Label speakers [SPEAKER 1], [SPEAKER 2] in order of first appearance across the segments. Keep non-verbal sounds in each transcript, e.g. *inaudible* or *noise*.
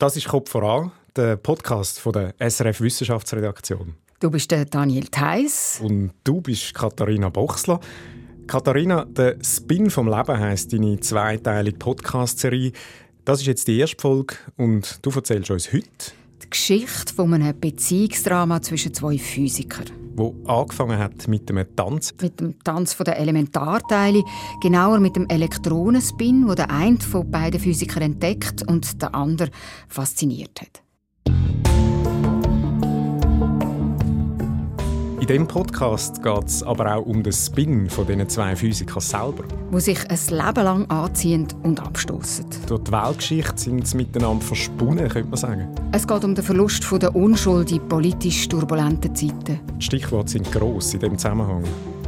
[SPEAKER 1] Das ist «Kopf voran», der Podcast von der SRF Wissenschaftsredaktion.
[SPEAKER 2] Du bist der Daniel Theiss.
[SPEAKER 1] Und du bist Katharina Bochsler. Katharina, der Spin vom Leben heisst deine zweiteilige Podcast-Serie. Das ist jetzt die erste Folge und du erzählst uns heute
[SPEAKER 2] die Geschichte von einem Beziehungsdrama zwischen zwei Physikern
[SPEAKER 1] wo angefangen hat mit dem Tanz.
[SPEAKER 2] Mit dem Tanz der Elementarteile, genauer mit dem Elektronenspin, wo der eine von beiden Physikern entdeckt und der andere fasziniert hat.
[SPEAKER 1] Diesem Podcast geht es aber auch um den Spin von diesen zwei Physikern selber.
[SPEAKER 2] Wo sich ein Leben lang anziehen und abstoßen.
[SPEAKER 1] Durch die Weltgeschichte sind sie miteinander verspunnen, könnte man sagen.
[SPEAKER 2] Es geht um den Verlust von der Unschuld in politisch turbulenten Zeiten.
[SPEAKER 1] Die Stichworte sind gross in diesem Zusammenhang.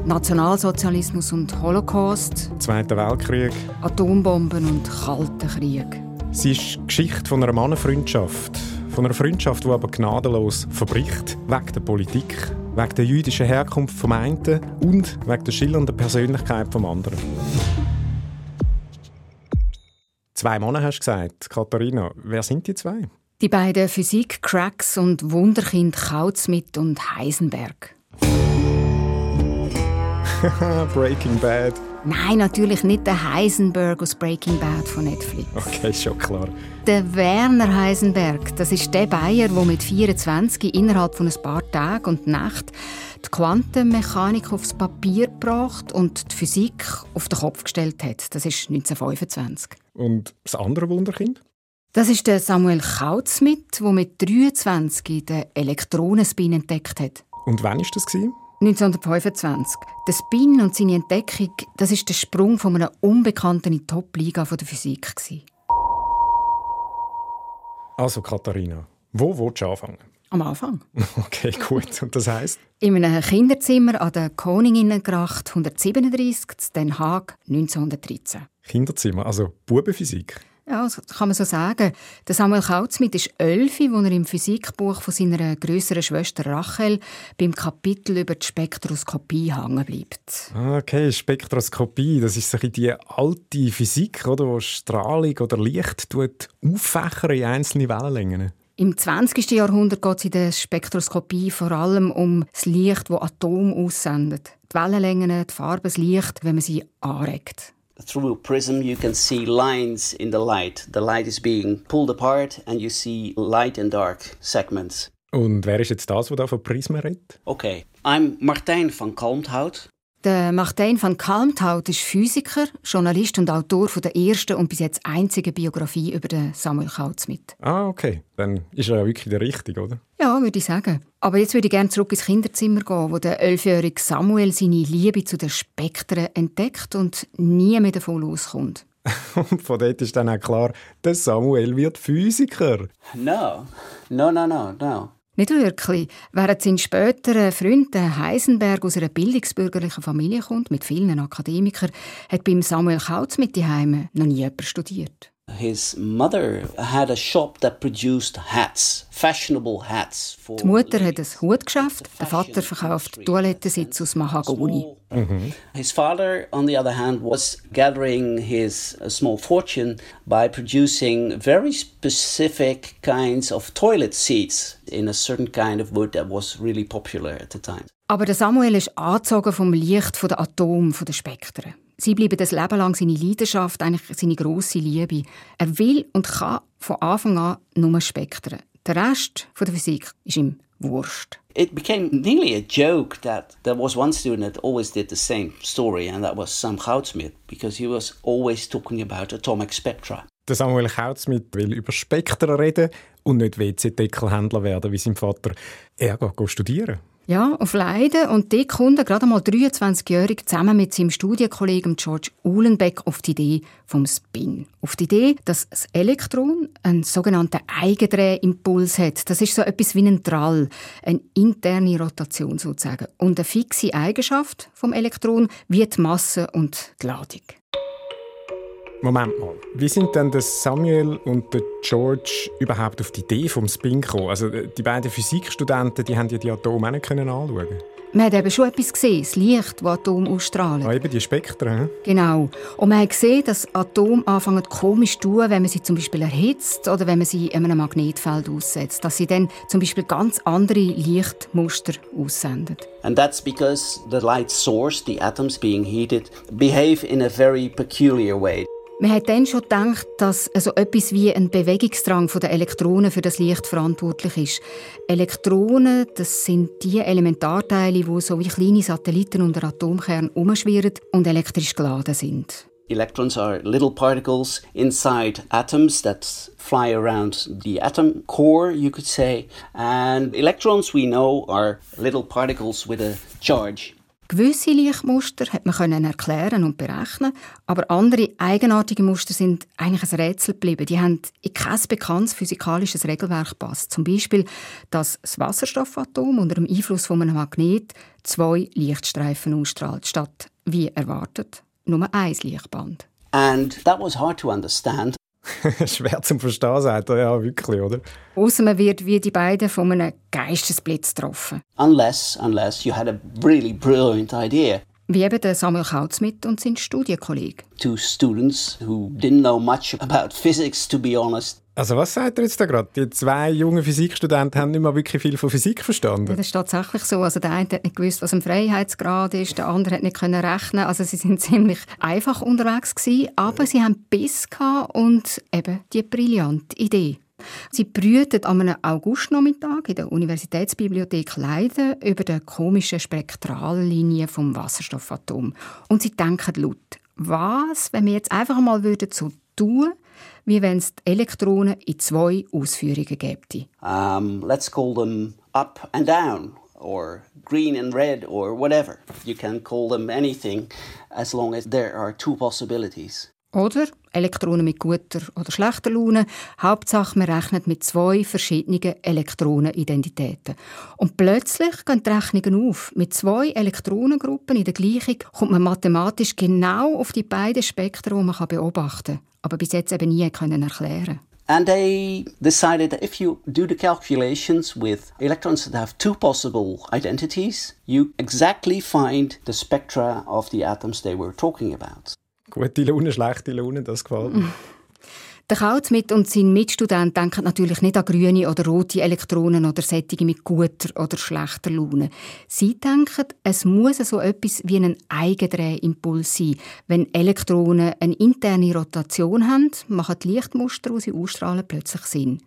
[SPEAKER 2] Nationalsozialismus und Holocaust.
[SPEAKER 1] Zweiter Weltkrieg.
[SPEAKER 2] Atombomben und Kalter Krieg.
[SPEAKER 1] Sie ist die Geschichte von einer Mannenfreundschaft. Von einer Freundschaft, die aber gnadenlos verbricht, wegen der Politik, wegen der jüdischen Herkunft vom einen und wegen der schillernden Persönlichkeit vom anderen. Zwei Männer hast du gesagt, Katharina. Wer sind die zwei?
[SPEAKER 2] Die beiden Physik-Cracks und Wunderkind Kautzmidt und Heisenberg. *laughs*
[SPEAKER 1] Breaking Bad.
[SPEAKER 2] Nein, natürlich nicht der Heisenberg aus Breaking Bad von Netflix.
[SPEAKER 1] Okay, schon klar.
[SPEAKER 2] Der Werner Heisenberg, das ist der Bayer, der mit 24 innerhalb von ein paar Tagen und Nacht die Quantenmechanik aufs Papier gebracht und die Physik auf den Kopf gestellt hat. Das ist 1925.
[SPEAKER 1] Und das andere Wunderkind?
[SPEAKER 2] Das ist der Samuel Kautzmidt, der mit 23 den Elektronenspin entdeckt hat.
[SPEAKER 1] Und wann war das?
[SPEAKER 2] 1925. Der Spin und seine Entdeckung, das ist der Sprung von einer unbekannten in die Top-Liga der Physik.
[SPEAKER 1] Also Katharina, wo willst du anfangen?
[SPEAKER 2] Am Anfang. *laughs*
[SPEAKER 1] Okay, gut. Und das heißt?
[SPEAKER 2] In einem Kinderzimmer an der Koninginnengracht 137 in Den Haag 1913.
[SPEAKER 1] Kinderzimmer, also Bubenphysik?
[SPEAKER 2] Ja, das kann man so sagen. Der Samuel Kautzmidt ist elf, als er im Physikbuch von seiner größeren Schwester Rachel beim Kapitel über die Spektroskopie hängen bleibt.
[SPEAKER 1] Ah, okay, Spektroskopie, das ist so die alte Physik, oder, wo Strahlung oder Licht tut auffächern in einzelne Wellenlängen.
[SPEAKER 2] Im 20. Jahrhundert geht es in der Spektroskopie vor allem um das Licht, das Atome aussendet. Die Wellenlängen, die Farbe, das Licht, wenn man sie anregt.
[SPEAKER 3] Through a prism you can see lines in the light. The light is being pulled apart and you see light and dark segments.
[SPEAKER 1] Und wer ist jetzt das, der da von Prismen redet?
[SPEAKER 3] Okay, I'm Martijn van Kalmthout.
[SPEAKER 2] Der Martin van Kalmthout ist Physiker, Journalist und Autor von der ersten und bis jetzt einzigen Biografie über den Samuel Kautzmidt.
[SPEAKER 1] Ah, okay. Dann ist er ja wirklich der Richtige, oder?
[SPEAKER 2] Ja, würde ich sagen. Aber jetzt würde ich gerne zurück ins Kinderzimmer gehen, wo der elfjährige Samuel seine Liebe zu den Spektren entdeckt und nie mehr davon loskommt. *laughs*
[SPEAKER 1] und von dort ist dann auch klar, der Samuel wird Physiker.
[SPEAKER 3] No, no, no, no, no.
[SPEAKER 2] Nicht wirklich. Während sein späterer Freund Heisenberg aus einer bildungsbürgerlichen Familie kommt, mit vielen Akademikern, hat beim Samuel Kautz mit die Heime noch nie jemand studiert.
[SPEAKER 3] His mother had a shop that produced hats, fashionable hats.
[SPEAKER 2] Die Mutter hat ein Hutgeschäft, der Vater verkauft Toilettensitz aus Mahagoni.
[SPEAKER 3] Mhm. His father, on the other hand, was gathering his small fortune by producing very specific kinds of toilet seats in a certain kind of wood that was really popular at the time.
[SPEAKER 2] Aber der Samuel ist angezogen vom Licht der Atom, der Spektren. Sie bleiben das Leben lang seine Leidenschaft, eigentlich seine grosse Liebe. Er will und kann von Anfang an nur Spektren. Der Rest von der Physik ist ihm wurscht.
[SPEAKER 3] It became nearly a joke that there was one student that always did the same story, and that was Sam Goudsmit, because he was always talking about atomic spectra.
[SPEAKER 1] Der Samuel Kautzmidt will über Spektren reden und nicht WC-Deckelhändler werden wie sein Vater. Er geht studieren.
[SPEAKER 2] Ja, auf Leiden. Und dort kommt er gerade mal 23-jährig zusammen mit seinem Studienkollegen George Uhlenbeck auf die Idee vom Spin. Auf die Idee, dass das Elektron einen sogenannten Eigendrehimpuls hat. Das ist so etwas wie ein Drall, eine interne Rotation sozusagen. Und eine fixe Eigenschaft vom Elektron wie die Masse und die Ladung.
[SPEAKER 1] Moment mal, wie sind denn der Samuel und der George überhaupt auf die Idee vom Spin gekommen? Also die beiden Physikstudenten, die haben ja die Atome auch nicht anschauen
[SPEAKER 2] man hat eben schon etwas gesehen, das Licht, das Atome ausstrahlen.
[SPEAKER 1] Ah, eben die Spektren.
[SPEAKER 2] Genau. Und man hat gesehen, dass Atome anfangen komisch zu tun, wenn man sie zum Beispiel erhitzt oder wenn man sie einem Magnetfeld aussetzt. Dass sie dann zum Beispiel ganz andere Lichtmuster aussenden.
[SPEAKER 3] And that's because the light source, the atoms being heated, behave in a very peculiar way.
[SPEAKER 2] Man hat dann schon gedacht, dass also etwas wie ein Bewegungsdrang der Elektronen für das Licht verantwortlich ist. Elektronen, das sind die Elementarteile, die so wie kleine Satelliten unter Atomkern umschwirren und elektrisch geladen sind.
[SPEAKER 3] Electrons are little particles inside atoms that fly around the atom core, you could say. And electrons, we know, are little particles with a charge.
[SPEAKER 2] Gewisse Lichtmuster hat man können erklären und berechnen, aber andere eigenartige Muster sind eigentlich ein Rätsel geblieben. Die haben in kein bekanntes physikalisches Regelwerk gepasst. Zum Beispiel, dass das Wasserstoffatom unter dem Einfluss von einem Magnet zwei Lichtstreifen ausstrahlt, statt wie erwartet nur ein Lichtband.
[SPEAKER 3] And that was hard to understand. *laughs*
[SPEAKER 1] Schwer zum Verstehen, sagt er ja wirklich, oder?
[SPEAKER 2] Außer man wird wie die beiden von einem Geistesblitz getroffen.
[SPEAKER 3] Unless, unless you had a really brilliant idea.
[SPEAKER 2] Wie eben der Samuel Kautzmitt und sein Studienkollege.
[SPEAKER 3] Two students who didn't know much about physics, to be honest.
[SPEAKER 1] Also was sagt er jetzt da gerade? Die zwei jungen Physikstudenten haben nicht mehr wirklich viel von Physik verstanden.
[SPEAKER 2] Ja, das ist tatsächlich so. Also der eine hat nicht gewusst, was ein Freiheitsgrad ist, der andere hat nicht können rechnen. Also sie sind *laughs* ziemlich einfach unterwegs gewesen, aber sie haben Biss und eben die brillante Idee. Sie brüten an einem Augustnachmittag in der Universitätsbibliothek Leiden über die komische Spektrallinie vom Wasserstoffatom. Und sie denken laut, was, wenn wir jetzt einfach mal würden so tun, wie wenn es die Elektronen in zwei Ausführungen gäbe?
[SPEAKER 3] Um, let's call them up and down or green and red or whatever. You can call them anything as long as there are two possibilities.
[SPEAKER 2] Oder Elektronen mit guter oder schlechter Laune. Hauptsache, man rechnet mit zwei verschiedenen Elektronenidentitäten. Und plötzlich gehen die Rechnungen auf. Mit zwei Elektronengruppen in der Gleichung kommt man mathematisch genau auf die beiden Spektren, die man beobachten kann. Aber bis jetzt eben nie können erklären
[SPEAKER 3] And they decided that if you do the calculations with electrons that have two possible identities, you exactly find the spectra of the atoms they were talking about.
[SPEAKER 1] Gute Laune, schlechte Laune, das gefällt mir. *laughs*
[SPEAKER 2] Der Kautzmitt und sein Mitstudent denken natürlich nicht an grüne oder rote Elektronen oder Sättige mit guter oder schlechter Laune. Sie denken, es muss so etwas wie ein Eigendrehimpuls sein. Wenn Elektronen eine interne Rotation haben, machen die Lichtmuster, die sie ausstrahlen, plötzlich Sinn.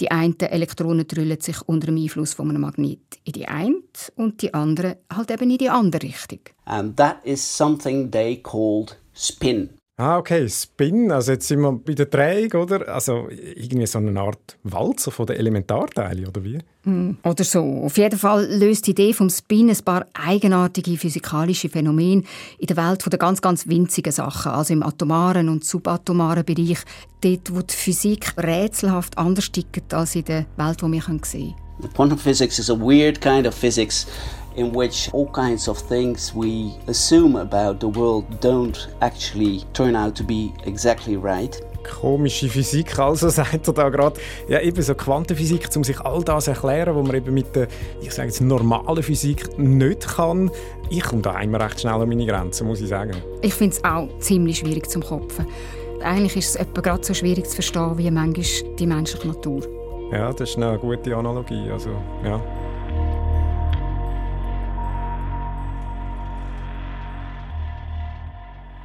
[SPEAKER 2] Die einen Elektronen drüllen sich unter dem Einfluss von einem Magnet in die eine und die anderen halt eben in die andere Richtung.
[SPEAKER 3] And that is something they called spin.
[SPEAKER 1] Ah, okay, Spin, also jetzt sind wir bei der Drehung, oder? Also irgendwie so eine Art Walzer von den Elementarteilen, oder wie?
[SPEAKER 2] Mm, oder so. Auf jeden Fall löst die Idee vom Spin ein paar eigenartige physikalische Phänomene in der Welt von der ganz, ganz winzigen Sachen, also im atomaren und subatomaren Bereich, dort, wo die Physik rätselhaft anders tickt als in der Welt, die wir sehen können.
[SPEAKER 3] Quantum physics is a weird kind of physics in which all kinds of things we assume about the world don't actually turn out to be exactly right.
[SPEAKER 1] Komische Physik, also *laughs* sagt er da gerade. Ja, eben so Quantenphysik, um sich all das zu erklären, was man eben mit der, ich sage jetzt, normalen Physik nicht kann. Ich komme da immer recht schnell an meine Grenzen, muss ich sagen.
[SPEAKER 2] Ich finde es auch ziemlich schwierig zum Kopfen. Eigentlich ist es etwa gerade so schwierig zu verstehen, wie manchmal die menschliche Natur.
[SPEAKER 1] Ja, das ist eine gute Analogie. Also, ja.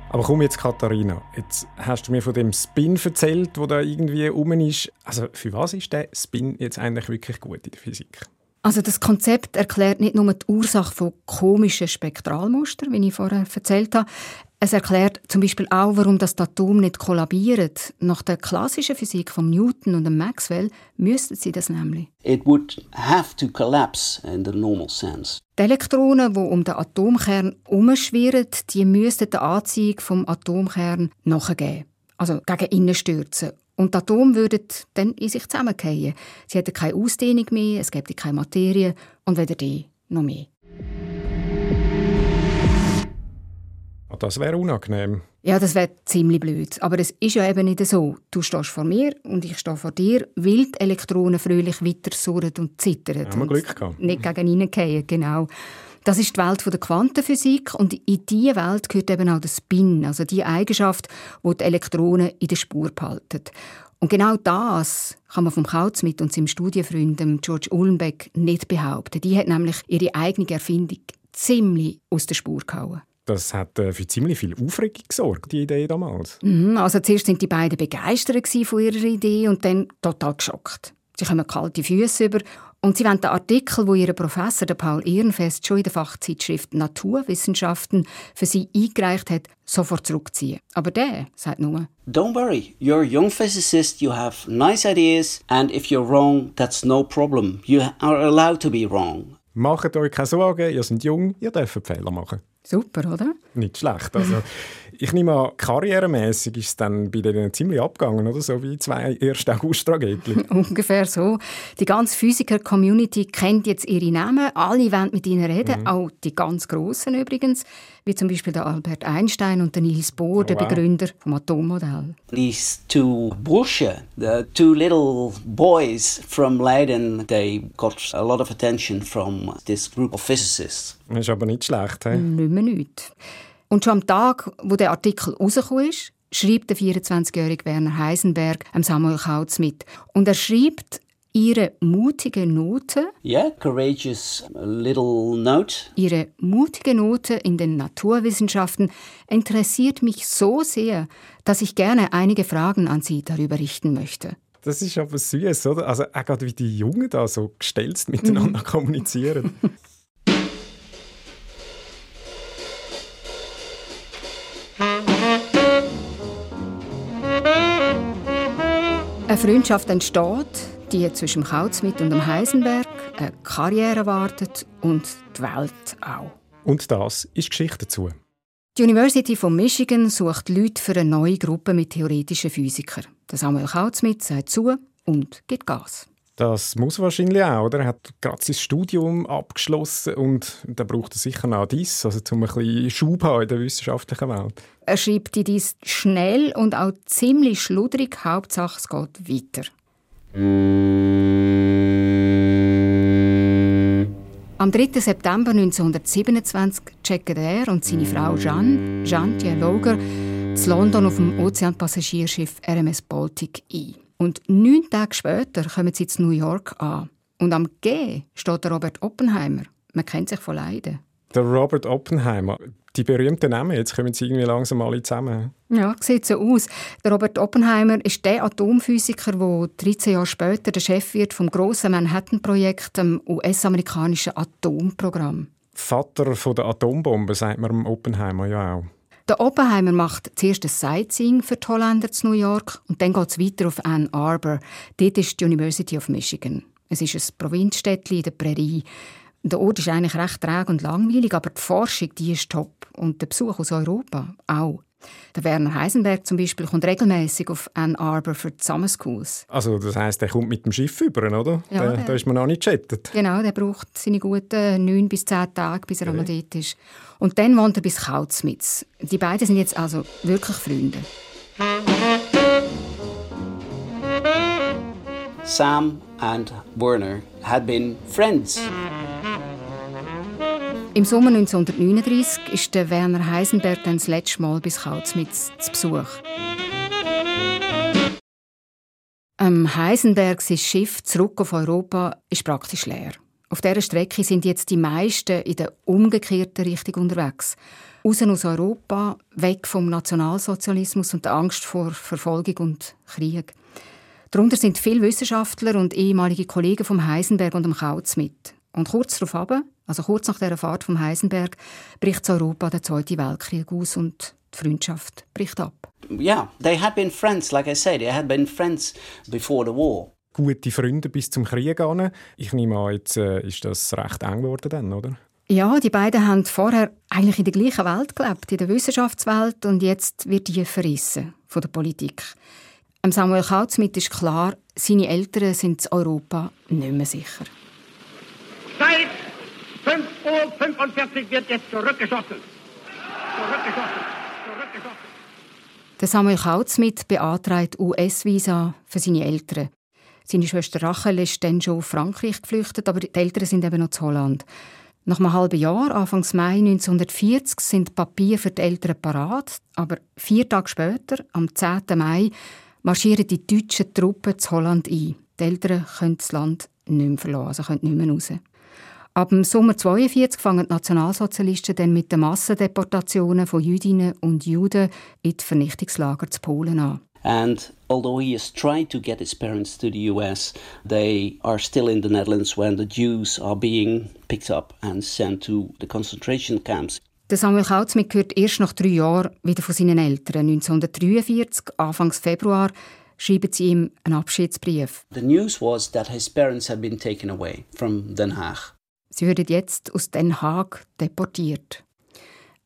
[SPEAKER 1] Aber komm jetzt, Katharina, jetzt hast du mir von dem Spin erzählt, wo da irgendwie rum ist. Also für was ist der Spin jetzt eigentlich wirklich gut in der Physik?
[SPEAKER 2] Also das Konzept erklärt nicht nur die Ursache von komischen Spektralmustern, wie ich vorher erzählt habe. Es erklärt zum Beispiel auch, warum das Atom nicht kollabiert. Nach der klassischen Physik von Newton und Maxwell müssten sie das nämlich.
[SPEAKER 3] It would have to collapse in the normal sense.
[SPEAKER 2] Die Elektronen, die um den Atomkern herumschwirren, die müssten der Anziehung vom Atomkern nachgeben. Also gegen innen stürzen. Und die Atome würden dann in sich zusammenfallen. Sie hätten keine Ausdehnung mehr, es gäbe keine Materie und weder die noch mehr.
[SPEAKER 1] Das wäre unangenehm.
[SPEAKER 2] Ja, das wäre ziemlich blöd. Aber es ist ja eben nicht so. Du stehst vor mir und ich stehe vor dir, weil die Elektronen fröhlich weiter surren und zittern.
[SPEAKER 1] Haben wir Glück gehabt.
[SPEAKER 2] Nicht gegen reingehen, genau. Das ist die Welt der Quantenphysik und in diese Welt gehört eben auch der Spin, also die Eigenschaft, wo die, die Elektronen in der Spur behalten. Und genau das kann man vom Kautzmit und seinem Studienfreund George Uhlenbeck nicht behaupten. Die hat nämlich ihre eigene Erfindung ziemlich aus der Spur gehauen.
[SPEAKER 1] Das hat äh, für ziemlich viel Aufregung gesorgt, die Idee damals.
[SPEAKER 2] Mhm, also zuerst sind die beiden begeistert von ihrer Idee und dann total geschockt. Sie kommen kalte Füße über und sie wollen den Artikel, wo ihr Professor der Paul Ehrenfest schon in der Fachzeitschrift Naturwissenschaften für sie eingereicht hat, sofort zurückziehen. Aber der sagt nur:
[SPEAKER 3] Don't worry, you're a young physicist, you have nice ideas, and if you're wrong, that's no problem. You are allowed to be wrong.
[SPEAKER 1] Macht euch keine Sorgen, ihr seid jung, ihr dürft Fehler machen.
[SPEAKER 2] Super, oder?
[SPEAKER 1] Nicht schlecht. Also, *laughs* ich nehme an, karrieremäßig ist es dann bei denen ziemlich abgegangen, oder? So wie zwei 1. *laughs* August-Tragödien. *laughs*
[SPEAKER 2] Ungefähr so. Die ganze Physiker-Community kennt jetzt ihre Namen. Alle wollen mit ihnen reden, mhm. auch die ganz Grossen übrigens, wie zum Beispiel der Albert Einstein und der Niels Bohr, der wow. Begründer vom Atommodell.
[SPEAKER 3] These two Bursche, the two little boys from Leiden, they got a lot of attention from this group of physicists.
[SPEAKER 1] Das ist aber nicht schlecht, he?
[SPEAKER 2] Nicht mehr nicht. Und schon am Tag, wo der Artikel rausgekommen ist, schreibt der 24-jährige Werner Heisenberg am Samuel Kautz mit. Und er schreibt ihre mutige Note.
[SPEAKER 3] Yeah, courageous little note.
[SPEAKER 2] Ihre mutige Note in den Naturwissenschaften interessiert mich so sehr, dass ich gerne einige Fragen an Sie darüber richten möchte.
[SPEAKER 1] Das ist aber süß, oder? Also auch gerade wie die Jungen da so gestellt miteinander mhm. kommunizieren. *laughs*
[SPEAKER 2] Eine Freundschaft entsteht, die zwischen dem Kautzmitt und dem Heisenberg, eine Karriere wartet und die Welt auch.
[SPEAKER 1] Und das ist Geschichte dazu.
[SPEAKER 2] Die University von Michigan sucht Leute für eine neue Gruppe mit theoretischen Physikern. Der Samuel Kautzmitt sagt zu und gibt Gas.
[SPEAKER 1] Das muss wahrscheinlich auch, oder? Er hat gerade sein Studium abgeschlossen und da braucht er sicher noch dies, also um ein bisschen Schub haben in der wissenschaftlichen Welt.
[SPEAKER 2] Er schreibt die dies schnell und auch ziemlich schludrig, Hauptsache es geht weiter. Am 3. September 1927 checken er und seine Frau Jeanne, Jeanne Loger, zu London auf dem Ozeanpassagierschiff RMS Baltic ein. Und neun Tage später kommen sie zu New York an. Und am G steht der Robert Oppenheimer. Man kennt sich von Leiden.
[SPEAKER 1] Der Robert Oppenheimer. Die berühmten Namen, jetzt kommen sie irgendwie langsam alle zusammen.
[SPEAKER 2] Ja, sieht so aus. Der Robert Oppenheimer ist der Atomphysiker, der 13 Jahre später der Chef wird vom grossen Manhattan-Projekt, dem US-amerikanischen Atomprogramm.
[SPEAKER 1] Vater von der Atombombe, sagt man Oppenheimer ja auch.
[SPEAKER 2] Der Oppenheimer macht zuerst ein Sightseeing für die Holländer zu New York und dann geht es weiter auf Ann Arbor. Dort ist die University of Michigan. Es ist ein Provinzstädtchen in der Prärie. Der Ort ist eigentlich recht träge und langweilig, aber die Forschung die ist top und der Besuch aus Europa auch. Der Werner Heisenberg zum Beispiel kommt regelmäßig auf Ann Arbor für die Summer Schools.
[SPEAKER 1] Also das heißt, er kommt mit dem Schiff über, oder?
[SPEAKER 2] Ja,
[SPEAKER 1] da, da ist man noch nicht gechattet.
[SPEAKER 2] Genau, der braucht seine guten neun bis zehn Tage, bis er okay. einmal dort ist. Und dann wohnt er bis Kautzmitz. Die beiden sind jetzt also wirklich Freunde.
[SPEAKER 3] Sam and Werner had been friends.
[SPEAKER 2] Im Sommer 1939 ist der Werner Heisenberg dann das letzte Mal bis Kautzmitz zu Besuch. Ähm, Heisenberg sein Schiff zurück auf Europa ist praktisch leer. Auf dieser Strecke sind jetzt die meisten in der umgekehrten Richtung unterwegs. Raus aus Europa, weg vom Nationalsozialismus und der Angst vor Verfolgung und Krieg. Darunter sind viele Wissenschaftler und ehemalige Kollegen vom Heisenberg und dem Kautz mit. Und kurz darauf, also kurz nach der Fahrt vom Heisenberg, bricht Europa der Zweite Weltkrieg aus und die Freundschaft bricht ab.
[SPEAKER 3] Yeah, they had been friends, like I said, they had been friends before the war.
[SPEAKER 1] Gute Freunde bis zum Krieg an. Ich nehme an, jetzt äh, ist das recht eng geworden dann, oder?
[SPEAKER 2] Ja, die beiden haben vorher eigentlich in der gleichen Welt gelebt, in der Wissenschaftswelt, und jetzt wird die verrissen von der Politik. Samuel Kautzmitt ist klar, seine Eltern sind in Europa nicht mehr sicher.
[SPEAKER 4] Seit 5.45 Uhr wird jetzt zurückgeschossen.
[SPEAKER 2] Der Samuel Kautzmitt beantragt US-Visa für seine Eltern. Seine Schwester Rachel ist dann schon auf Frankreich geflüchtet, aber die Eltern sind eben noch zu Holland. Nach einem halben Jahr, Anfang Mai 1940, sind Papiere für die Eltern parat, aber vier Tage später, am 10. Mai, marschieren die deutschen Truppen zu Holland ein. Die Eltern können das Land nicht mehr verlassen, also können nicht mehr raus. Ab dem Sommer 1942 fangen die Nationalsozialisten dann mit den Massendeportationen von Jüdinnen und Juden in die Vernichtungslager zu Polen an.
[SPEAKER 3] And although he has tried to get his parents to the US, they are still in the Netherlands when the Jews are being picked up and sent to the concentration camps.
[SPEAKER 2] Der Samuel Kautzmit gehört erst nach drei Jahren wieder von seinen Eltern. 1943, Anfang Februar, schreiben sie ihm einen Abschiedsbrief.
[SPEAKER 3] The news was that his parents had been taken away from Den Haag.
[SPEAKER 2] Sie würden jetzt aus Den Haag deportiert.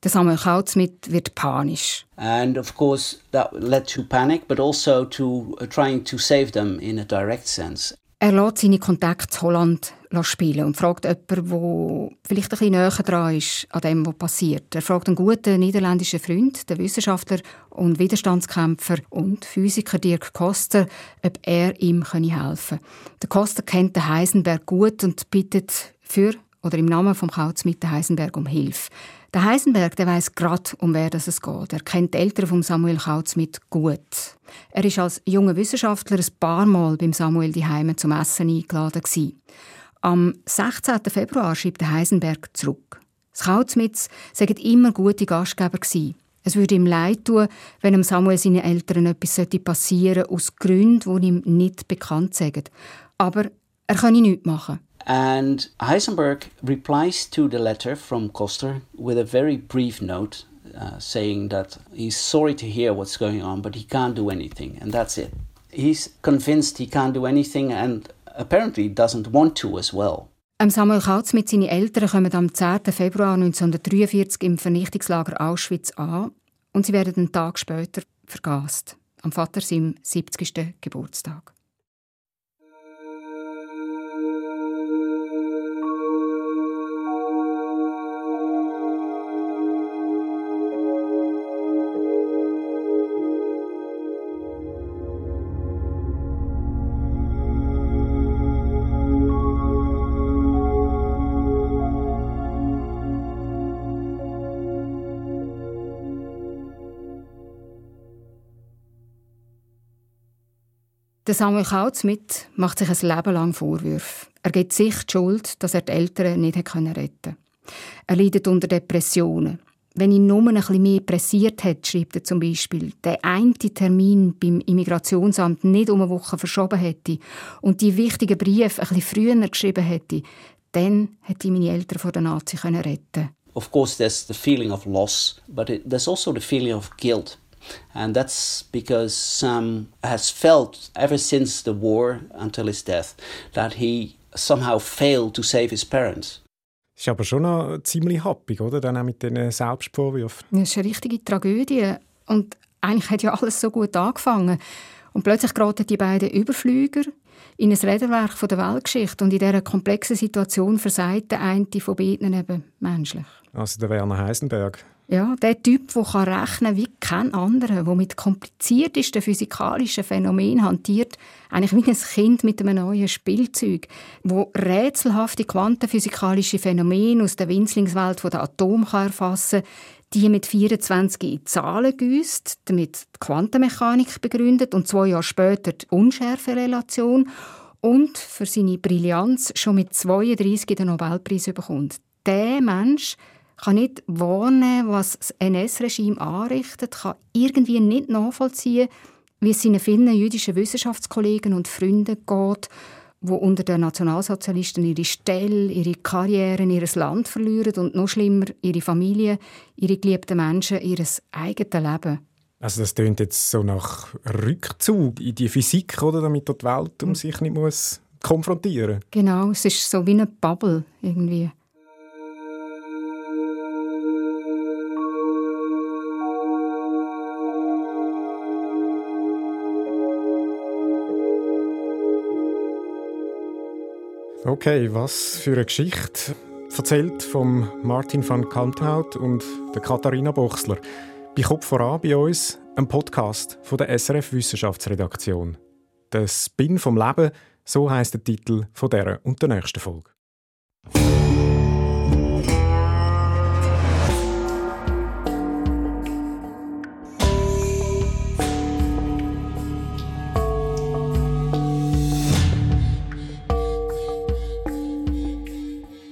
[SPEAKER 2] Der Samuel Kautzmit wird panisch.
[SPEAKER 3] And of course, that led to panic, but also to uh, trying to save them in a direct sense.
[SPEAKER 2] Er lässt seine Kontakte zu Holland spielen und fragt jemanden, der vielleicht ein bisschen näher dran ist an dem, was passiert. Er fragt einen guten niederländischen Freund, den Wissenschaftler und Widerstandskämpfer und Physiker Dirk Koster, ob er ihm helfen könne. Der Koster kennt den Heisenberg gut und bittet für oder im Namen vom Kautzmit Heisenberg um Hilfe. Der Heisenberg, der weiß gerade, um wer es geht. Er kennt die Eltern von Samuel Kautzmit gut. Er ist als junger Wissenschaftler ein paar Mal beim Samuel die Heime zum Essen eingeladen gewesen. Am 16. Februar schreibt der Heisenberg zurück. Das Kautzmitz seien immer gute Gastgeber gewesen. Es würde ihm leid tun, wenn dem Samuel seinen Eltern etwas passieren sollte, aus Gründen, die ihm nicht bekannt sind. Aber er könne nichts machen.
[SPEAKER 3] And Heisenberg replies to the letter from Koster with a very brief note uh, saying that he's sorry to hear what's going on, but he can't do anything, and that's it. He's convinced he can't do anything and apparently doesn't want to as well.
[SPEAKER 2] Samuel Kautz mit seinen Eltern kommen am 10. Februar 1943 im Vernichtungslager Auschwitz an und sie werden einen Tag später vergast, am Vater seinem 70. Geburtstag. Der Samuel Kautz mit macht sich ein Leben lang Vorwürfe. Er gibt sich die Schuld, dass er die Eltern nicht retten konnte. Er leidet unter Depressionen. Wenn ihn nur ein bisschen mehr pressiert hat, schreibt er zum Beispiel, der eine Termin beim Immigrationsamt nicht um eine Woche verschoben hätte und die wichtigen Briefe ein bisschen früher geschrieben hätte, dann hätte ich meine Eltern vor den Nazis retten
[SPEAKER 3] Of course, there's the feeling of loss, but it, there's also the feeling of guilt. And that's because Sam has felt ever since the war until his death that he somehow failed to save his parents.
[SPEAKER 1] Ist aber schon noch ziemlich happig, oder? Dann auch mit diesen Selbstvorwürfen.
[SPEAKER 2] Das ist eine richtige Tragödie. Und eigentlich hat ja alles so gut angefangen. Und plötzlich geraten die beiden Überflüger in ein Räderwerk von der Weltgeschichte. Und in dieser komplexen Situation versagt der eine von beiden eben menschlich.
[SPEAKER 1] Also der Werner Heisenberg.
[SPEAKER 2] Ja, der Typ, der kann rechnen wie kein anderer, der mit kompliziertesten physikalischen Phänomenen hantiert, eigentlich wie ein Kind mit einem neuen Spielzeug, wo rätselhafte quantenphysikalische Phänomene aus der Winzlingswelt der Atom kann die mit 24 in Zahlen gießt, damit die Quantenmechanik begründet und zwei Jahre später die Unschärferelation und für seine Brillanz schon mit 32 den Nobelpreis bekommt. Der Mensch kann nicht warnen, was das NS-Regime anrichtet, kann irgendwie nicht nachvollziehen, wie es seinen vielen jüdischen Wissenschaftskollegen und Freunden geht, wo unter den Nationalsozialisten ihre Stelle, ihre Karrieren, ihr Land verlieren und noch schlimmer ihre Familie, ihre geliebten Menschen, ihr eigenes Leben.
[SPEAKER 1] Also das klingt jetzt so nach Rückzug in die Physik, oder, damit die Welt um sich nicht muss konfrontieren.
[SPEAKER 2] Genau, es ist so wie eine Bubble irgendwie.
[SPEAKER 1] Okay, was für eine Geschichte. Erzählt von Martin van Kalmthout und der Katharina Bochsler. Bei Kopf voran bei uns ein Podcast von der SRF Wissenschaftsredaktion. Der Spin vom Leben, so heißt der Titel von der und der nächsten Folge.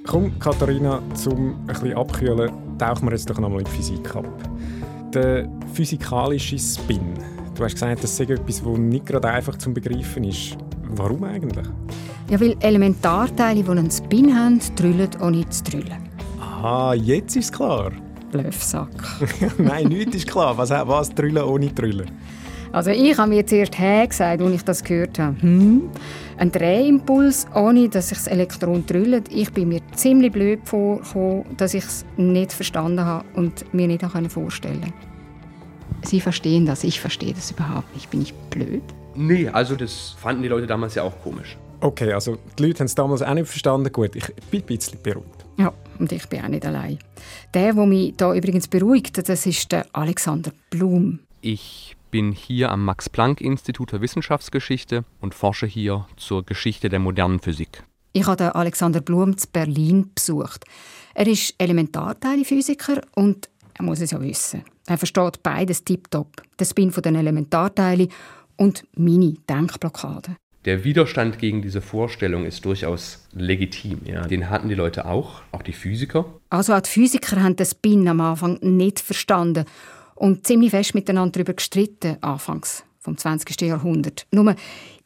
[SPEAKER 1] Komm, Katharina, zum ein bisschen abkühlen, tauchen wir jetzt doch nochmal in die Physik ab. Der physikalische Spin. Du hast gesagt, das ist etwas, das nicht gerade einfach zu begreifen ist. Warum eigentlich?
[SPEAKER 2] Ja, weil Elementarteile, die einen Spin haben, drüllen ohne zu drüllen.
[SPEAKER 1] Aha, jetzt ist es klar.
[SPEAKER 2] Blöffsack. *laughs*
[SPEAKER 1] Nein, nichts ist klar. Was, was drüllen ohne drüllen?
[SPEAKER 2] Also ich habe mir zuerst «hä» gesagt, als ich das gehört habe. Hm? Ein Drehimpuls, ohne dass sich das Elektron drüllt. Ich bin mir ziemlich blöd vorgekommen, dass ich es nicht verstanden habe und mir nicht vorstellen konnte. Sie verstehen das, ich verstehe das überhaupt nicht. Bin ich blöd?
[SPEAKER 5] Nee, also das fanden die Leute damals ja auch komisch.
[SPEAKER 1] Okay, also die Leute haben es damals auch nicht verstanden. Gut, ich bin ein bisschen beruhigt.
[SPEAKER 2] Ja, und ich bin auch nicht allein. Der, der mich da übrigens beruhigt, das ist der Alexander Blum.
[SPEAKER 5] Ich bin hier am Max-Planck-Institut für Wissenschaftsgeschichte und forsche hier zur Geschichte der modernen Physik.
[SPEAKER 2] Ich habe Alexander Blum zu Berlin besucht. Er ist Elementarteilphysiker und er muss es ja wissen. Er versteht beides tiptop. Den Spin von den Elementarteilen und meine Denkblockade.
[SPEAKER 5] Der Widerstand gegen diese Vorstellung ist durchaus legitim. Ja. Den hatten die Leute auch, auch die Physiker.
[SPEAKER 2] Also auch die Physiker haben den Spin am Anfang nicht verstanden und ziemlich fest miteinander darüber gestritten, anfangs vom 20. Jahrhundert. Nur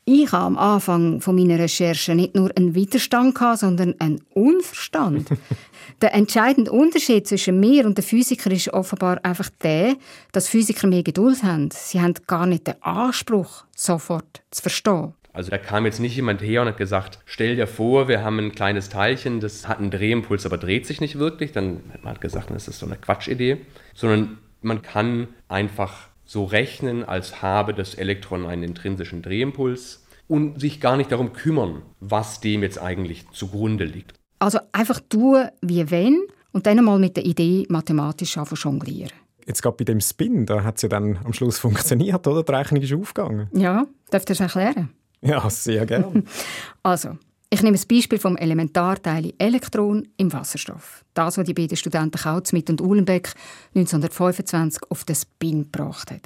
[SPEAKER 2] ich habe am Anfang von meiner Recherche nicht nur einen Widerstand, sondern einen Unverstand. *laughs* der entscheidende Unterschied zwischen mir und den Physikern ist offenbar einfach der, dass Physiker mehr Geduld haben. Sie haben gar nicht den Anspruch, sofort zu verstehen.
[SPEAKER 5] Also da kam jetzt nicht jemand her und hat gesagt, stell dir vor, wir haben ein kleines Teilchen, das hat einen Drehimpuls, aber dreht sich nicht wirklich. Dann hat man gesagt, das ist so eine Quatschidee. Sondern man kann einfach so rechnen, als habe das Elektron einen intrinsischen Drehimpuls und sich gar nicht darum kümmern, was dem jetzt eigentlich zugrunde liegt.
[SPEAKER 2] Also einfach tun, wie wenn und dann mal mit der Idee mathematisch jonglieren.
[SPEAKER 1] Jetzt gerade bei dem Spin, da hat es ja dann am Schluss *laughs* funktioniert, oder? Die Rechnung ist aufgegangen.
[SPEAKER 2] Ja, darf ich das erklären?
[SPEAKER 1] Ja, sehr gerne. *laughs*
[SPEAKER 2] also, ich nehme das Beispiel vom Elementarteil Elektron im Wasserstoff. Das, was die beiden Studenten Kautzmit und Uhlenbeck 1925 auf den Spin gebracht haben.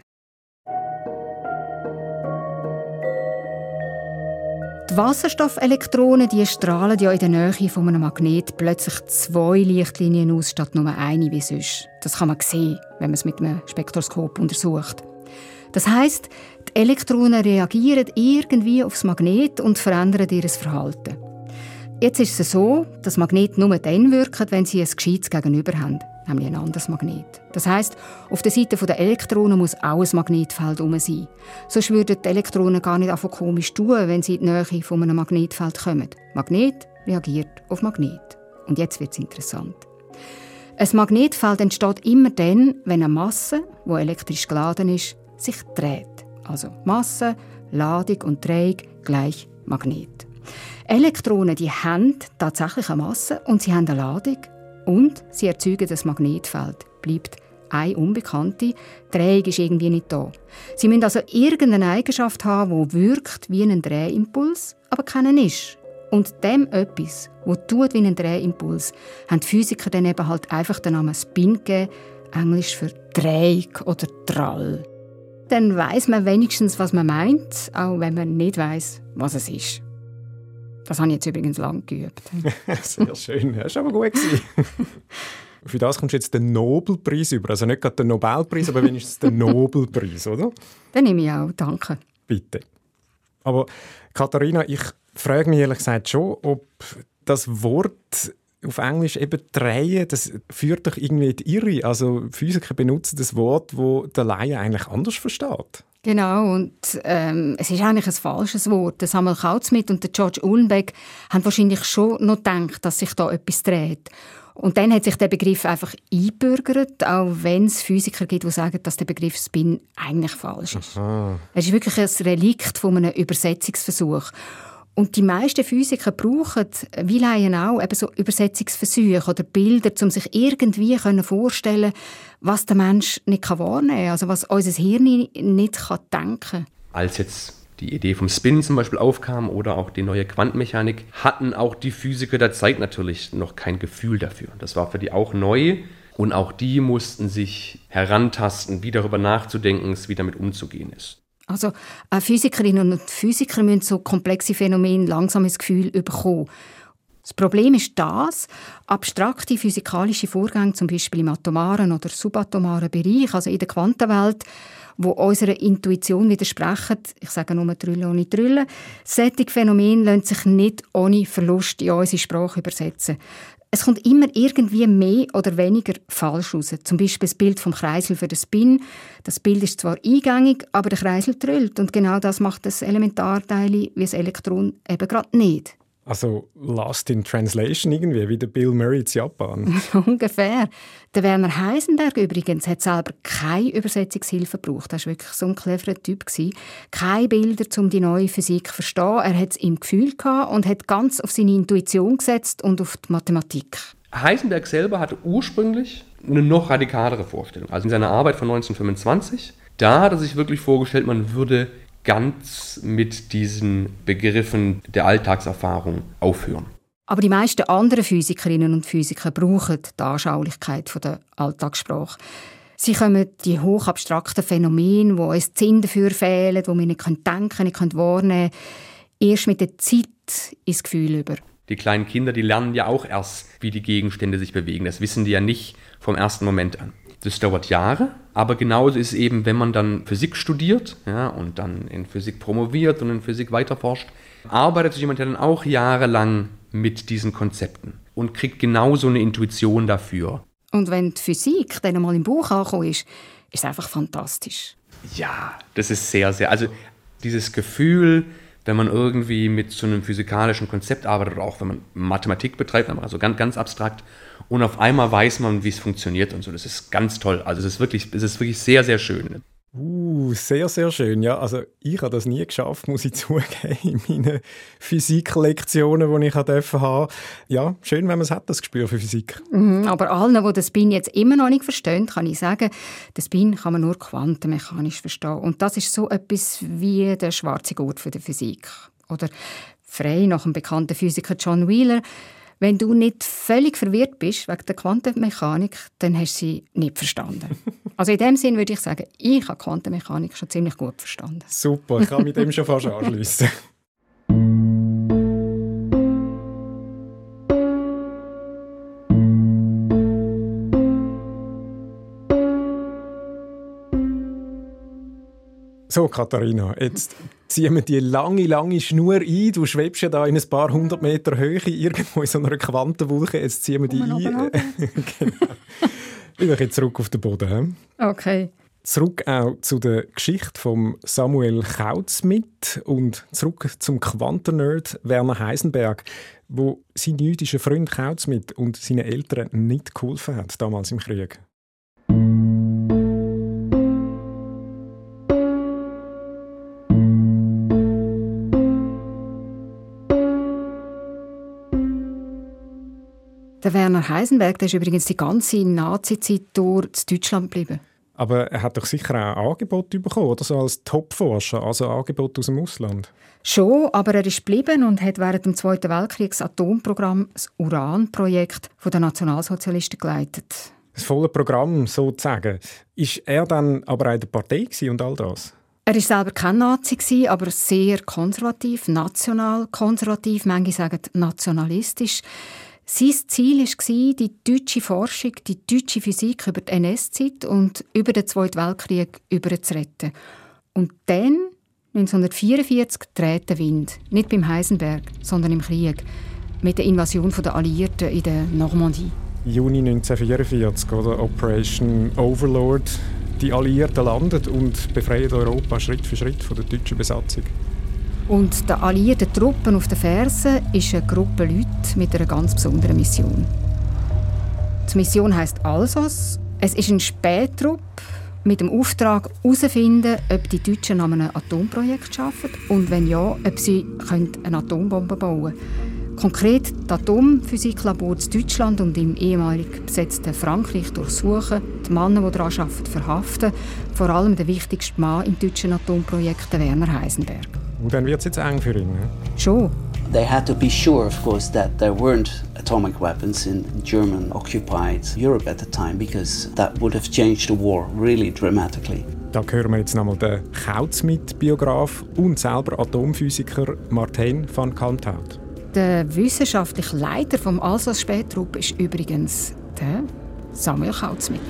[SPEAKER 2] Die Wasserstoffelektronen die strahlen ja in der Nähe von einem Magnet plötzlich zwei Lichtlinien aus statt nur eine wie sonst. Das kann man sehen, wenn man es mit einem Spektroskop untersucht. Das heißt, die Elektronen reagieren irgendwie aufs Magnet und verändern ihr Verhalten. Jetzt ist es so, dass Magnete nur dann wirken, wenn sie ein gescheites Gegenüber haben, nämlich ein anderes Magnet. Das heißt, auf der Seite der Elektronen muss auch ein Magnetfeld herum sein. Sonst würden die Elektronen gar nicht einfach komisch tun, wenn sie in die Nähe von einem Magnetfeld kommen. Magnet reagiert auf Magnet. Und jetzt wird es interessant. Ein Magnetfeld entsteht immer dann, wenn eine Masse, die elektrisch geladen ist, sich dreht. Also Masse, Ladung und Drehung gleich Magnet. Elektronen die haben tatsächlich eine Masse und sie haben eine Ladung und sie erzeugen das Magnetfeld. Bleibt eine Unbekannte, Drehung ist irgendwie nicht da. Sie müssen also irgendeine Eigenschaft haben, die wirkt wie ein Drehimpuls, aber keinen ist. Und dem etwas, wo tut wie ein Drehimpuls, haben die Physiker dann eben halt einfach den Namen Spin gegeben, Englisch für Drehung oder Drall dann weiß man wenigstens, was man meint, auch wenn man nicht weiß, was es ist. Das habe ich jetzt übrigens lang geübt. *laughs*
[SPEAKER 1] Sehr schön, das war aber gut. *laughs* Für das kommst du jetzt den Nobelpreis über. Also nicht gerade den Nobelpreis, aber wenigstens den *laughs* Nobelpreis, oder?
[SPEAKER 2] Den nehme ich auch, danke.
[SPEAKER 1] Bitte. Aber Katharina, ich frage mich ehrlich gesagt schon, ob das Wort auf Englisch eben drehen, das führt doch irgendwie in die Irre. Also Physiker benutzen das Wort, wo der Laie eigentlich anders versteht.
[SPEAKER 2] Genau, und ähm, es ist eigentlich ein falsches Wort. Der Samuel Kautzmidt und der George Uhlenbeck haben wahrscheinlich schon noch gedacht, dass sich da etwas dreht. Und dann hat sich der Begriff einfach einbürgert, auch wenn es Physiker gibt, die sagen, dass der Begriff Spin eigentlich falsch ist. Aha. Es ist wirklich ein Relikt von einem Übersetzungsversuch. Und die meisten Physiker brauchen, wie Laien auch, eben so Übersetzungsversuche oder Bilder, um sich irgendwie vorstellen was der Mensch nicht wahrnehmen kann, also was unser Hirn nicht denken kann.
[SPEAKER 5] Als jetzt die Idee vom Spin zum Beispiel aufkam oder auch die neue Quantenmechanik, hatten auch die Physiker der Zeit natürlich noch kein Gefühl dafür. Das war für die auch neu und auch die mussten sich herantasten, wie darüber nachzudenken wie damit umzugehen ist.
[SPEAKER 2] Also äh, Physikerinnen und Physiker müssen so komplexe Phänomene langsam ins Gefühl bekommen. Das Problem ist das, abstrakte physikalische Vorgänge, zum Beispiel im atomaren oder subatomaren Bereich, also in der Quantenwelt, wo unserer Intuition widersprechen, ich sage nur Trüllen ohne Trüllen, solche Phänomene lassen sich nicht ohne Verlust in unsere Sprache übersetzen. Es kommt immer irgendwie mehr oder weniger falsch raus. Zum Beispiel das Bild vom Kreisel für den Spin. Das Bild ist zwar eingängig, aber der Kreisel trüllt. Und genau das macht das Elementarteil wie das Elektron eben gerade nicht.
[SPEAKER 1] Also Lost in Translation irgendwie, wie der Bill Murray in Japan. *laughs*
[SPEAKER 2] Ungefähr. Der Werner Heisenberg übrigens hat selber keine Übersetzungshilfe gebraucht. Er war wirklich so ein cleverer Typ. Keine Bilder, um die neue Physik zu verstehen. Er hat es im Gefühl gehabt und hat ganz auf seine Intuition gesetzt und auf die Mathematik.
[SPEAKER 5] Heisenberg selber hatte ursprünglich eine noch radikalere Vorstellung. Also in seiner Arbeit von 1925, da hat er sich wirklich vorgestellt, man würde ganz mit diesen Begriffen der Alltagserfahrung aufhören.
[SPEAKER 2] Aber die meisten anderen Physikerinnen und Physiker brauchen die Anschaulichkeit der Alltagssprache. Sie kommen die hochabstrakten Phänomene, wo uns Sinn dafür fehlen, wo wir nicht denken nicht wahrnehmen können, erst mit der Zeit ins Gefühl über.
[SPEAKER 5] Die kleinen Kinder, die lernen ja auch erst, wie die Gegenstände sich bewegen. Das wissen die ja nicht vom ersten Moment an. Das dauert Jahre, aber genauso ist es eben, wenn man dann Physik studiert ja, und dann in Physik promoviert und in Physik weiterforscht, arbeitet sich jemand dann auch jahrelang mit diesen Konzepten und kriegt genauso eine Intuition dafür.
[SPEAKER 2] Und wenn die Physik dann mal im Buch angekommen ist, ist es einfach fantastisch.
[SPEAKER 5] Ja, das ist sehr, sehr. Also dieses Gefühl, wenn man irgendwie mit so einem physikalischen Konzept arbeitet auch wenn man Mathematik betreibt, also ganz, ganz abstrakt, und auf einmal weiß man, wie es funktioniert und so. Das ist ganz toll. Also es ist wirklich, es ist wirklich sehr, sehr schön.
[SPEAKER 1] Uh, sehr, sehr schön. Ja, also ich habe das nie geschafft, muss ich *laughs* zugeben, in meinen Physiklektionen, die ich haben Ja, schön, wenn man es hat, das Gespür für Physik.
[SPEAKER 2] Mhm, aber allen, die das Spin jetzt immer noch nicht verstehen, kann ich sagen, das Spin kann man nur quantenmechanisch verstehen. Und das ist so etwas wie der schwarze Gurt für die Physik. Oder frei nach dem bekannten Physiker John Wheeler, wenn du nicht völlig verwirrt bist wegen der Quantenmechanik, dann hast du sie nicht verstanden. *laughs* also in dem Sinn würde ich sagen, ich habe Quantenmechanik schon ziemlich gut verstanden.
[SPEAKER 1] Super, ich kann mit dem schon fast anschließen. *laughs* So, Katharina, jetzt ziehen wir die lange, lange Schnur ein. Du schwebst ja da in ein paar hundert Meter Höhe irgendwo in so einer Quantenwolke. Jetzt ziehen wir die ein. *laughs* genau. Ich bin jetzt zurück auf den Boden.
[SPEAKER 2] Okay.
[SPEAKER 1] Zurück auch zu der Geschichte von Samuel Kautz mit und zurück zum Quantennerd Werner Heisenberg, wo sein jüdischer Freund Kautz mit und seine Eltern nicht geholfen hat damals im Krieg.
[SPEAKER 2] Der Werner Heisenberg der ist übrigens die ganze Nazi-Zeit durch in Deutschland geblieben.
[SPEAKER 1] Aber er hat doch sicher auch Angebote bekommen, oder so als Topforscher, also Angebote aus dem Ausland.
[SPEAKER 2] Schon, aber er ist geblieben und hat während dem Zweiten Weltkrieg das Atomprogramm, das Uran-Projekt der Nationalsozialisten geleitet.
[SPEAKER 1] Das volle Programm sozusagen. Ist er dann aber auch in der Partei und all das?
[SPEAKER 2] Er war selber kein Nazi, aber sehr konservativ, national konservativ, manche sagen nationalistisch. Sein Ziel war, die deutsche Forschung, die deutsche Physik über die NS-Zeit und über den Zweiten Weltkrieg zu retten. Und dann, 1944, dreht der Wind. Nicht beim Heisenberg, sondern im Krieg. Mit der Invasion der Alliierten in der Normandie.
[SPEAKER 1] Juni 1944, oder Operation Overlord. Die Alliierten landen und befreien Europa Schritt für Schritt von der deutschen Besatzung.
[SPEAKER 2] Und der alliierten Truppen auf den Fersen ist eine Gruppe Leute mit einer ganz besonderen Mission. Die Mission heißt Alsos. Es ist ein Spähtrupp mit dem Auftrag herauszufinden, ob die Deutschen an einem Atomprojekt arbeiten und wenn ja, ob sie eine Atombombe bauen können. Konkret die Atomphysiklabore in Deutschland und im ehemalig besetzten Frankreich durchsuchen, die Männer, die daran arbeiten, verhaften, vor allem der wichtigste Mann im deutschen Atomprojekt, Werner Heisenberg.
[SPEAKER 1] Und dann wird es jetzt eng für ihn. Ne?
[SPEAKER 2] Schon.
[SPEAKER 3] They had to be sure, of course, that there weren't atomic weapons in German occupied Europe at the time, because that would have changed the war really dramatically.
[SPEAKER 1] Da hören wir jetzt nochmal den Kautz mit Biograf und selber Atomphysiker Martin van Kalmthout.
[SPEAKER 2] Der wissenschaftliche Leiter vom Alsace Spätrupp ist übrigens der Samuel Kautzmit.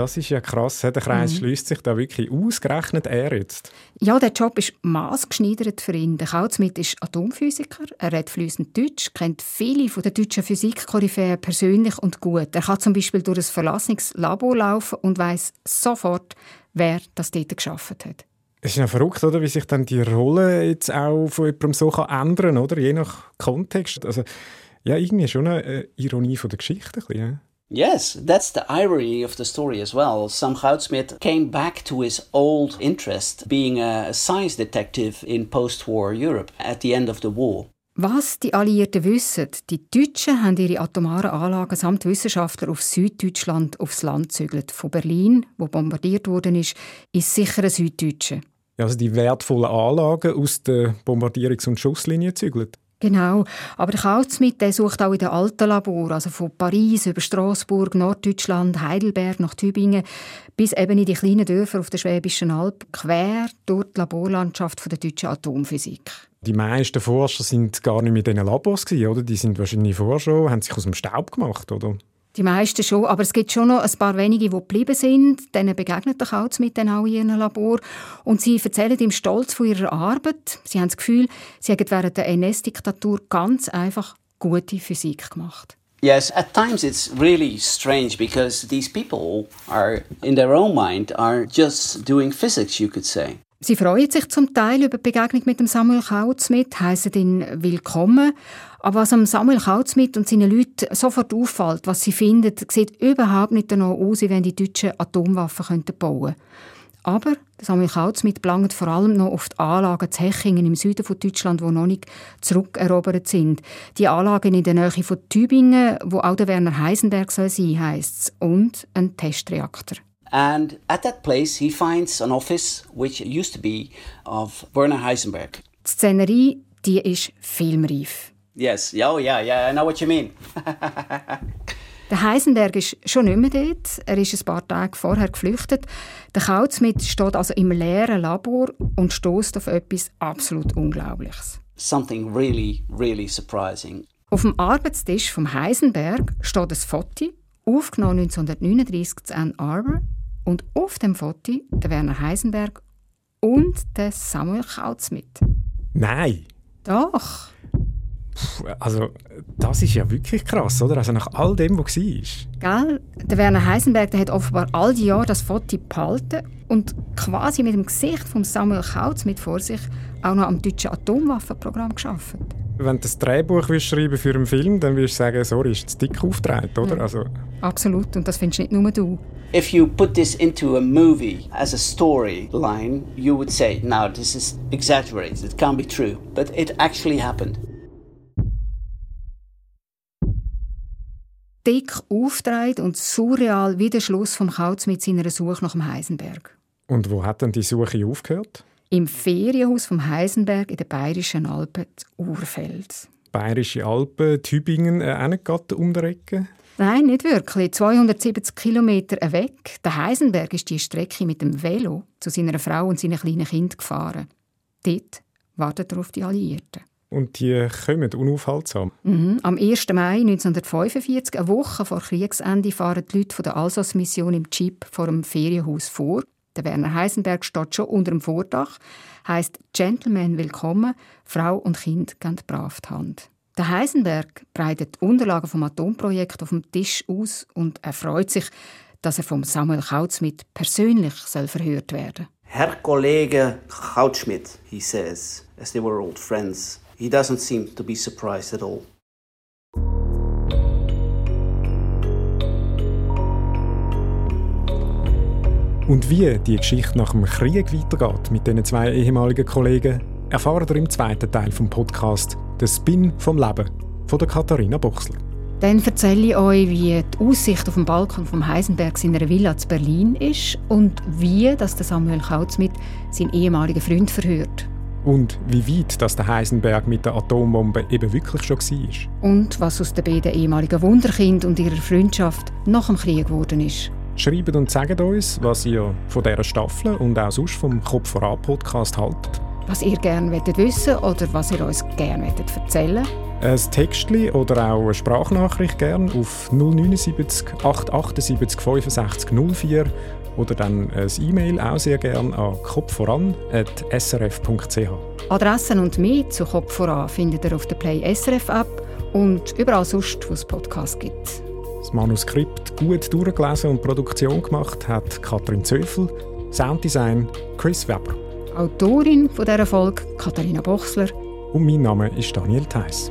[SPEAKER 1] Das ist ja krass. Der Kreis mhm. schließt sich da wirklich ausgerechnet er jetzt.
[SPEAKER 2] Ja, der Job ist maßgeschneidert für ihn. Der Kautzmit ist Atomphysiker, er redet fließend Deutsch, kennt viele von der deutschen Physikkoryphäen persönlich und gut. Er kann zum Beispiel durch ein verlassenes Labor laufen und weiß sofort, wer das dort geschafft hat.
[SPEAKER 1] Es ist ja verrückt, oder? wie sich dann die Rolle jetzt auch von jemandem so kann ändern kann, je nach Kontext. Also, ja, irgendwie schon eine Ironie von der Geschichte. Ein bisschen,
[SPEAKER 3] Yes, that's the irony of the story as well. Sam Goudsmit came back to his old interest, being a science detective in post-war Europe at the end of the war.
[SPEAKER 2] Was die Alliierten wissen, die Deutschen haben ihre atomaren Anlagen samt Wissenschaftler auf Süddeutschland aufs Land gezügelt. Von Berlin, wo bombardiert worden ist, ist sicher ein Süddeutsche.
[SPEAKER 1] Also die wertvollen Anlagen aus der Bombardierungs- und Schusslinie zügelt.
[SPEAKER 2] Genau, aber der Kautzmit der sucht auch in den alten Labor, also von Paris über Straßburg, Norddeutschland, Heidelberg nach Tübingen, bis eben in die kleinen Dörfer auf der Schwäbischen Alb, quer durch die Laborlandschaft der deutschen Atomphysik.
[SPEAKER 1] Die meisten Forscher sind gar nicht mit diesen Labors oder? Die sind wahrscheinlich vorher schon, haben sich aus dem Staub gemacht, oder?
[SPEAKER 2] Die meisten schon, aber es gibt schon noch ein paar wenige, die geblieben sind. Denen begegnet der Kauz mit auch in ihrem Labor. Und sie erzählen ihm stolz von ihrer Arbeit. Sie haben das Gefühl, sie hätten während der NS-Diktatur ganz einfach gute Physik gemacht.
[SPEAKER 3] Yes, at times it's really strange because these people are, in their own mind, are just doing physics, you could say.
[SPEAKER 2] Sie freuen sich zum Teil über die Begegnung mit dem Samuel Kautzmit, heißen ihn willkommen. Aber was am Samuel Kautzmit und seinen Leuten sofort auffällt, was sie finden, sieht überhaupt nicht danach aus, wie wenn die Deutschen Atomwaffen bauen könnten. Aber Samuel Kautzmit belangt vor allem noch auf die Anlagen zu Hechingen im Süden von Deutschland, die noch nicht zurückerobert sind. Die Anlagen in der Nähe von Tübingen, wo auch der Werner Heisenberg soll sein, heisst und ein Testreaktor.
[SPEAKER 3] And at that place, he finds an office which used to be of Werner Heisenberg.
[SPEAKER 2] Die Szenerie, die ist filmreif.
[SPEAKER 3] Yes, oh yeah, yeah, I know what you mean. *laughs*
[SPEAKER 2] Der Heisenberg ist schon nicht mehr dort. Er ist ein paar Tage vorher geflüchtet. Der Kautzmit steht also im leeren Labor und stößt auf etwas absolut Unglaubliches.
[SPEAKER 3] Something really, really surprising.
[SPEAKER 2] Auf dem Arbeitstisch vom Heisenberg steht ein Foto, aufgenommen 1939 zu Ann Arbor, und auf dem Foto der Werner Heisenberg und der Samuel Kautz mit.
[SPEAKER 1] Nein.
[SPEAKER 2] Doch.
[SPEAKER 1] Also, das ist ja wirklich krass, oder? Also nach all dem, was
[SPEAKER 2] war. Gell? Der Werner Heisenberg der hat offenbar all die Jahre das Foto behalten und quasi mit dem Gesicht von Samuel Kautz mit vor sich auch noch am deutschen Atomwaffenprogramm geschafft.
[SPEAKER 1] Wenn du das Drehbuch schreiben für einen Film, dann würdest du sagen, sorry, ist zu dick aufgetragen, oder? Ja. Also.
[SPEAKER 2] Absolut, und das findest nicht nur du.
[SPEAKER 3] If you put this into a movie as a storyline, you would say, now this is exaggerated, it can't be true. But it actually happened.
[SPEAKER 2] Dick auftritt und surreal wie der Schluss vom Kauz mit seiner Suche nach dem Heisenberg.
[SPEAKER 1] Und wo hat denn die Suche aufgehört?
[SPEAKER 2] Im Ferienhaus vom Heisenberg in den Bayerischen Alpen, Urfeld.
[SPEAKER 1] Bayerische Alpen, Tübingen, äh, auch um die Ecke?
[SPEAKER 2] Nein, nicht wirklich. 270 Kilometer weg. Der Heisenberg ist die Strecke mit dem Velo zu seiner Frau und seinen kleinen Kind gefahren. Dort wartet er auf die Alliierten.
[SPEAKER 1] Und die kommen unaufhaltsam?
[SPEAKER 2] Mhm. Am 1. Mai 1945, eine Woche vor Kriegsende, fahren die Leute von der Alsace-Mission im Jeep vor dem Ferienhaus vor. Der Werner Heisenberg steht schon unter dem Vordach. Heißt Gentleman willkommen, Frau und Kind geben brav die Hand. Der Heisenberg breitet die Unterlagen vom Atomprojekt auf dem Tisch aus und er freut sich, dass er vom Samuel Kautzschmidt persönlich soll verhört werden.
[SPEAKER 3] Herr Kollege Kautzschmidt, he says, as they were old friends. He doesn't seem to be surprised at all.
[SPEAKER 1] Und wie die Geschichte nach dem Krieg weitergeht mit diesen zwei ehemaligen Kollegen, erfahrt ihr im zweiten Teil vom Podcast «Der Spin vom Leben» von der Katharina Boxler.
[SPEAKER 2] Dann erzähle ich euch, wie die Aussicht auf dem Balkon vom Heisenberg in einer Villa zu Berlin ist und wie dass der Samuel Kautzmit seinen ehemaligen Freund verhört.
[SPEAKER 1] Und wie weit dass der Heisenberg mit der Atombombe eben wirklich schon war.
[SPEAKER 2] Und was aus den beiden ehemaligen Wunderkind und ihrer Freundschaft nach dem Krieg geworden ist.
[SPEAKER 1] Schreibt und sagt uns, was ihr von dieser Staffel und auch sonst vom Kopf voran Podcast haltet.
[SPEAKER 2] was ihr gerne wissen oder was ihr uns gerne erzählen
[SPEAKER 1] ein Textli oder auch eine Sprachnachricht gerne auf 079 878 65 04 oder dann ein E-Mail auch sehr gerne an kopfvoran.srf.ch.
[SPEAKER 2] Adressen und mehr zu Kopf voran findet ihr auf der Play SRF App und überall sonst, wo es Podcasts gibt.
[SPEAKER 1] Das Manuskript gut durchgelesen und Produktion gemacht hat Katrin Zöfel, Sounddesign Chris Weber.
[SPEAKER 2] Autorin von dieser Folge Katharina Bochsler.
[SPEAKER 1] Und mein Name ist Daniel Theiss.